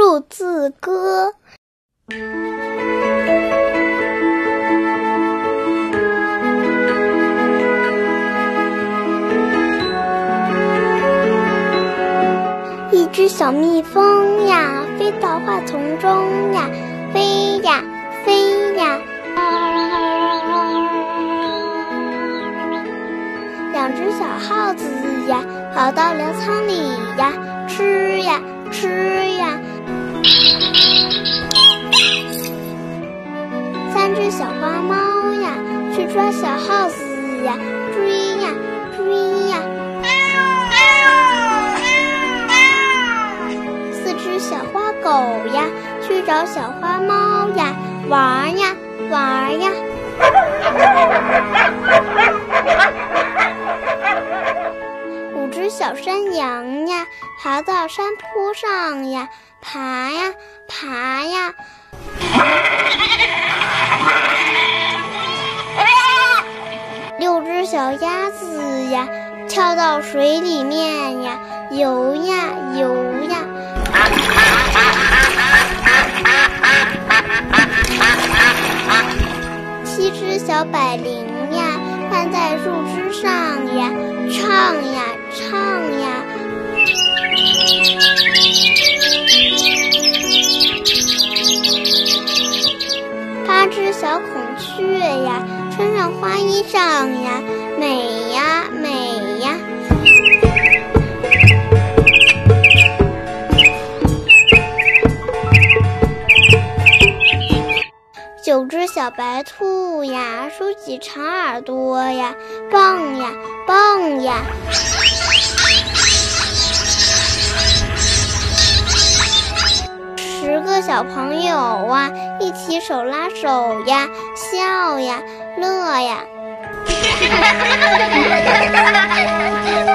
数字歌。一只小蜜蜂呀，飞到花丛中呀，飞呀飞呀。两只小耗子呀，跑到粮仓里呀，吃呀吃呀。抓小耗子呀，追呀追呀。四只小花狗呀，去找小花猫呀，玩呀玩呀。五只小山羊呀，爬到山坡上呀，爬呀爬呀。小鸭子呀，跳到水里面呀，游呀游呀。七只小百灵呀，站在树枝上呀，唱呀唱只小孔雀呀，穿上花衣裳呀，美呀美呀。九只小白兔呀，竖起长耳朵呀，蹦呀蹦呀。小朋友啊，一起手拉手呀，笑呀乐呀。